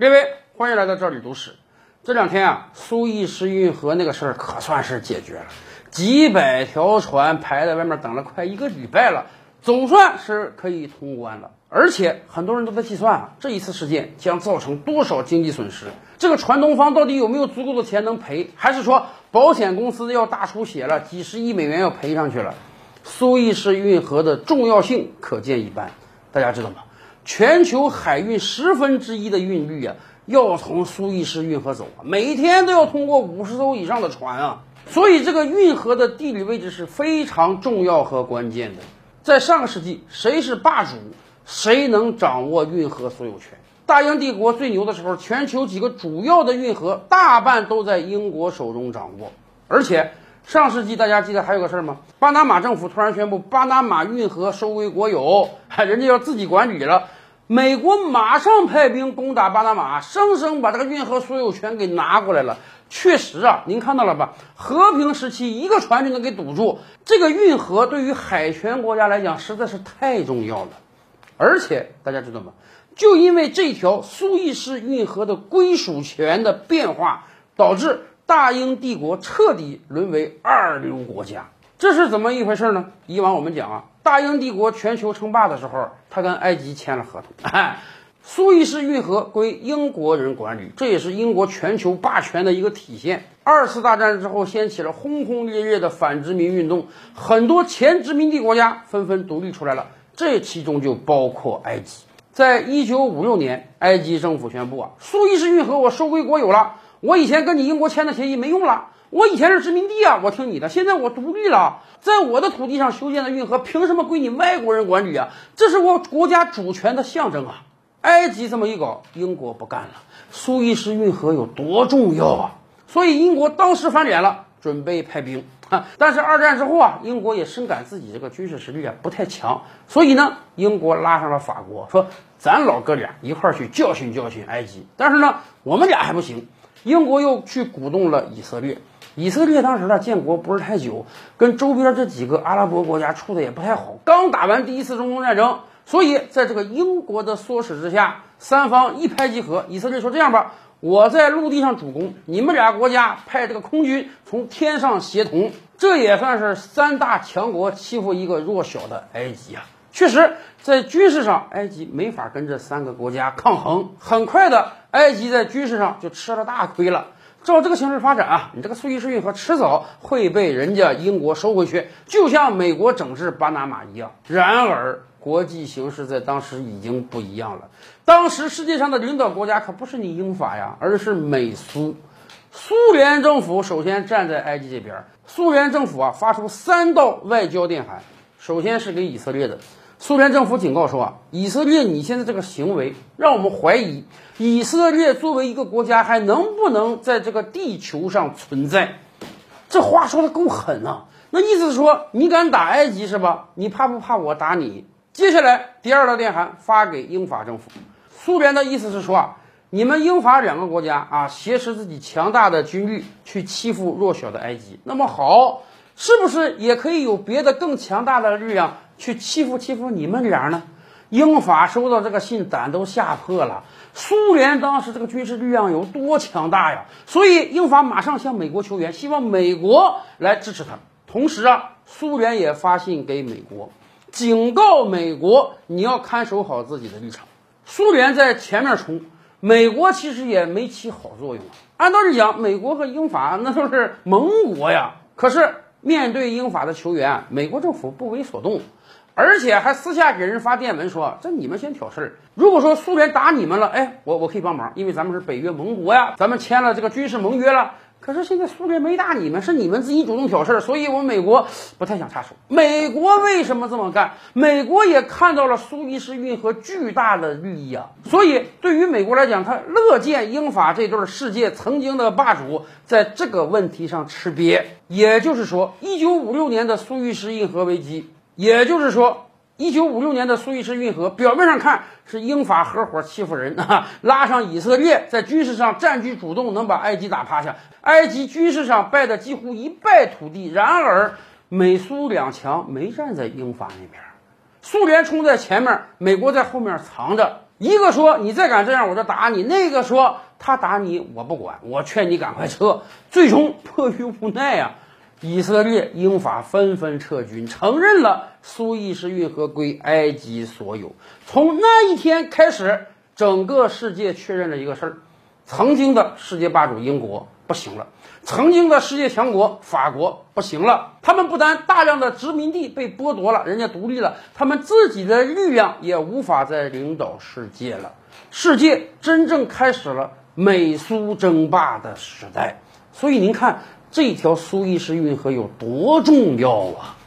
各位，欢迎来到这里读史。这两天啊，苏伊士运河那个事儿可算是解决了，几百条船排在外面等了快一个礼拜了，总算是可以通关了。而且很多人都在计算啊，这一次事件将造成多少经济损失？这个船东方到底有没有足够的钱能赔？还是说保险公司要大出血了，几十亿美元要赔上去了？苏伊士运河的重要性可见一斑。大家知道吗？全球海运十分之一的运力啊，要从苏伊士运河走啊，每天都要通过五十艘以上的船啊，所以这个运河的地理位置是非常重要和关键的。在上个世纪，谁是霸主，谁能掌握运河所有权。大英帝国最牛的时候，全球几个主要的运河大半都在英国手中掌握，而且上世纪大家记得还有个事儿吗？巴拿马政府突然宣布巴拿马运河收归国有，人家要自己管理了。美国马上派兵攻打巴拿马，生生把这个运河所有权给拿过来了。确实啊，您看到了吧？和平时期一个船就能给堵住，这个运河对于海权国家来讲实在是太重要了。而且大家知道吗？就因为这条苏伊士运河的归属权的变化，导致大英帝国彻底沦为二流国家。这是怎么一回事呢？以往我们讲啊，大英帝国全球称霸的时候，他跟埃及签了合同，哎，苏伊士运河归英国人管理，这也是英国全球霸权的一个体现。二次大战之后，掀起了轰轰烈烈的反殖民运动，很多前殖民地国家纷纷独立出来了，这其中就包括埃及。在一九五六年，埃及政府宣布啊，苏伊士运河我收归国有了，我以前跟你英国签的协议没用了。我以前是殖民地啊，我听你的。现在我独立了，在我的土地上修建的运河，凭什么归你外国人管理啊？这是我国家主权的象征啊！埃及这么一搞，英国不干了。苏伊士运河有多重要啊？所以英国当时翻脸了，准备派兵啊。但是二战之后啊，英国也深感自己这个军事实力啊不太强，所以呢，英国拉上了法国，说咱老哥俩一块儿去教训教训埃及。但是呢，我们俩还不行，英国又去鼓动了以色列。以色列当时呢建国不是太久，跟周边这几个阿拉伯国家处的也不太好，刚打完第一次中东战争，所以在这个英国的唆使之下，三方一拍即合。以色列说：“这样吧，我在陆地上主攻，你们俩国家派这个空军从天上协同。”这也算是三大强国欺负一个弱小的埃及啊！确实，在军事上，埃及没法跟这三个国家抗衡。很快的，埃及在军事上就吃了大亏了。照这个形势发展啊，你这个苏伊士运河迟早会被人家英国收回去，就像美国整治巴拿马一样。然而，国际形势在当时已经不一样了。当时世界上的领导国家可不是你英法呀，而是美苏。苏联政府首先站在埃及这边，苏联政府啊发出三道外交电函，首先是给以色列的。苏联政府警告说啊，以色列你现在这个行为让我们怀疑，以色列作为一个国家还能不能在这个地球上存在？这话说的够狠啊！那意思是说，你敢打埃及是吧？你怕不怕我打你？接下来第二道电函发给英法政府，苏联的意思是说啊，你们英法两个国家啊，挟持自己强大的军力去欺负弱小的埃及，那么好，是不是也可以有别的更强大的力量？去欺负欺负你们俩呢？英法收到这个信，胆都吓破了。苏联当时这个军事力量有多强大呀？所以英法马上向美国求援，希望美国来支持他。同时啊，苏联也发信给美国，警告美国你要看守好自己的立场。苏联在前面冲，美国其实也没起好作用。按道理讲，美国和英法那都是盟国呀。可是面对英法的求援，美国政府不为所动。而且还私下给人发电文说：“这你们先挑事儿。如果说苏联打你们了，哎，我我可以帮忙，因为咱们是北约盟国呀，咱们签了这个军事盟约了。可是现在苏联没打你们，是你们自己主动挑事儿，所以我们美国不太想插手。美国为什么这么干？美国也看到了苏伊士运河巨大的利益啊，所以对于美国来讲，他乐见英法这对世界曾经的霸主在这个问题上吃瘪。也就是说，一九五六年的苏伊士运河危机。”也就是说，一九五六年的苏伊士运河，表面上看是英法合伙欺负人 啊，拉上以色列在军事上占据主动，能把埃及打趴下。埃及军事上败得几乎一败涂地。然而，美苏两强没站在英法那边，苏联冲在前面，美国在后面藏着。一个说你再敢这样，我就打你；那个说他打你，我不管，我劝你赶快撤。最终迫于无奈啊，以色列、英法纷纷撤军，承认了苏伊士运河归埃及所有。从那一天开始，整个世界确认了一个事儿：曾经的世界霸主英国不行了。曾经的世界强国法国不行了，他们不但大量的殖民地被剥夺了，人家独立了，他们自己的力量也无法再领导世界了。世界真正开始了美苏争霸的时代。所以您看这条苏伊士运河有多重要啊！